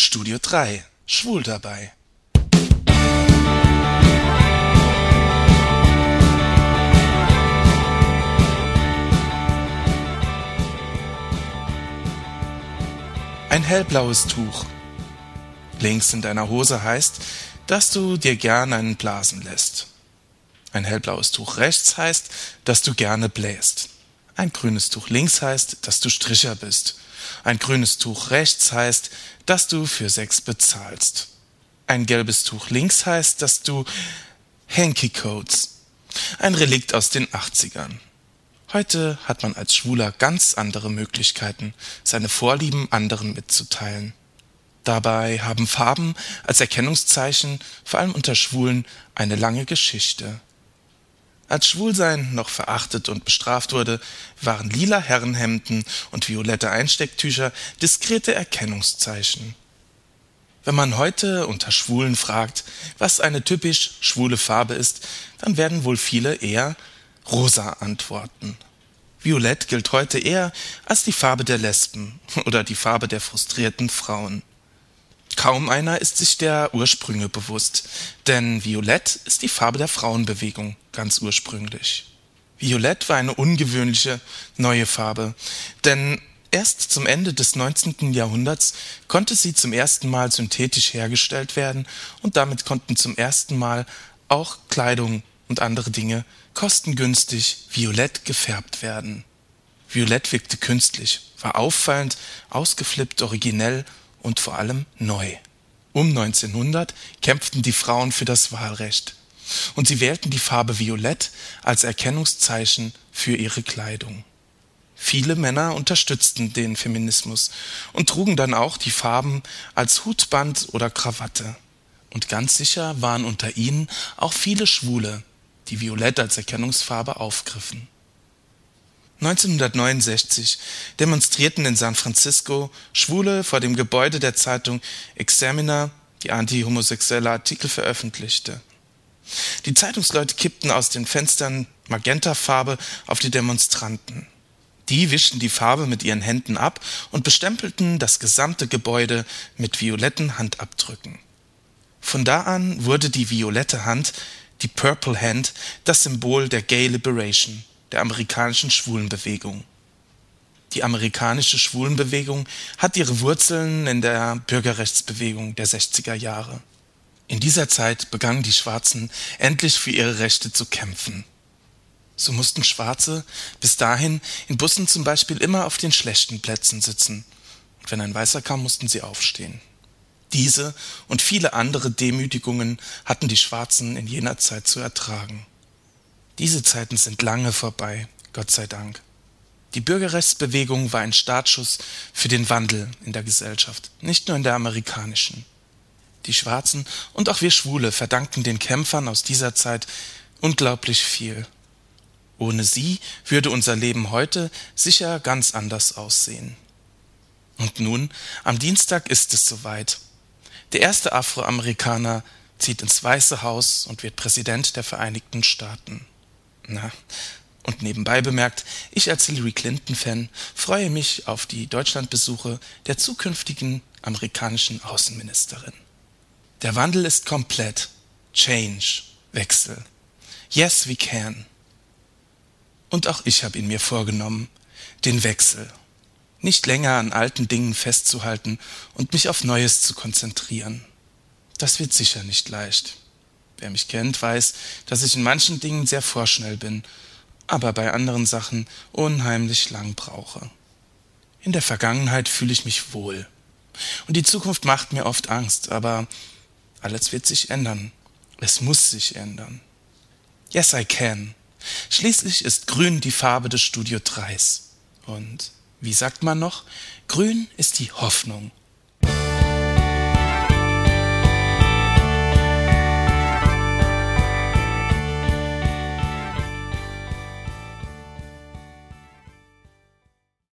Studio 3 Schwul dabei. Ein hellblaues Tuch. Links in deiner Hose heißt, dass du dir gern einen blasen lässt. Ein hellblaues Tuch rechts heißt, dass du gerne bläst. Ein grünes Tuch links heißt, dass du Stricher bist. Ein grünes Tuch rechts heißt, dass du für Sex bezahlst. Ein gelbes Tuch links heißt, dass du Hanky Codes. Ein Relikt aus den 80ern. Heute hat man als Schwuler ganz andere Möglichkeiten, seine Vorlieben anderen mitzuteilen. Dabei haben Farben als Erkennungszeichen, vor allem unter Schwulen, eine lange Geschichte. Als Schwulsein noch verachtet und bestraft wurde, waren lila Herrenhemden und violette Einstecktücher diskrete Erkennungszeichen. Wenn man heute unter Schwulen fragt, was eine typisch schwule Farbe ist, dann werden wohl viele eher rosa antworten. Violett gilt heute eher als die Farbe der Lesben oder die Farbe der frustrierten Frauen. Kaum einer ist sich der Ursprünge bewusst, denn Violett ist die Farbe der Frauenbewegung ganz ursprünglich. Violett war eine ungewöhnliche neue Farbe, denn erst zum Ende des 19. Jahrhunderts konnte sie zum ersten Mal synthetisch hergestellt werden und damit konnten zum ersten Mal auch Kleidung und andere Dinge kostengünstig violett gefärbt werden. Violett wirkte künstlich, war auffallend, ausgeflippt, originell und vor allem neu. Um 1900 kämpften die Frauen für das Wahlrecht und sie wählten die Farbe Violett als Erkennungszeichen für ihre Kleidung. Viele Männer unterstützten den Feminismus und trugen dann auch die Farben als Hutband oder Krawatte. Und ganz sicher waren unter ihnen auch viele Schwule, die Violett als Erkennungsfarbe aufgriffen. 1969 demonstrierten in San Francisco Schwule vor dem Gebäude der Zeitung Examiner, die antihomosexuelle Artikel veröffentlichte. Die Zeitungsleute kippten aus den Fenstern Magentafarbe auf die Demonstranten. Die wischten die Farbe mit ihren Händen ab und bestempelten das gesamte Gebäude mit violetten Handabdrücken. Von da an wurde die violette Hand, die Purple Hand, das Symbol der Gay Liberation der amerikanischen Schwulenbewegung. Die amerikanische Schwulenbewegung hat ihre Wurzeln in der Bürgerrechtsbewegung der 60er Jahre. In dieser Zeit begannen die Schwarzen endlich für ihre Rechte zu kämpfen. So mussten Schwarze bis dahin in Bussen zum Beispiel immer auf den schlechten Plätzen sitzen, und wenn ein Weißer kam, mussten sie aufstehen. Diese und viele andere Demütigungen hatten die Schwarzen in jener Zeit zu ertragen. Diese Zeiten sind lange vorbei, Gott sei Dank. Die Bürgerrechtsbewegung war ein Startschuss für den Wandel in der Gesellschaft, nicht nur in der amerikanischen. Die Schwarzen und auch wir Schwule verdanken den Kämpfern aus dieser Zeit unglaublich viel. Ohne sie würde unser Leben heute sicher ganz anders aussehen. Und nun, am Dienstag ist es soweit. Der erste Afroamerikaner zieht ins Weiße Haus und wird Präsident der Vereinigten Staaten. Na, und nebenbei bemerkt, ich als Hillary Clinton-Fan freue mich auf die Deutschlandbesuche der zukünftigen amerikanischen Außenministerin. Der Wandel ist komplett. Change. Wechsel. Yes, we can. Und auch ich habe ihn mir vorgenommen. Den Wechsel. Nicht länger an alten Dingen festzuhalten und mich auf Neues zu konzentrieren. Das wird sicher nicht leicht. Wer mich kennt, weiß, dass ich in manchen Dingen sehr vorschnell bin, aber bei anderen Sachen unheimlich lang brauche. In der Vergangenheit fühle ich mich wohl. Und die Zukunft macht mir oft Angst, aber alles wird sich ändern. Es muss sich ändern. Yes, I can. Schließlich ist grün die Farbe des Studio 3s. Und wie sagt man noch? Grün ist die Hoffnung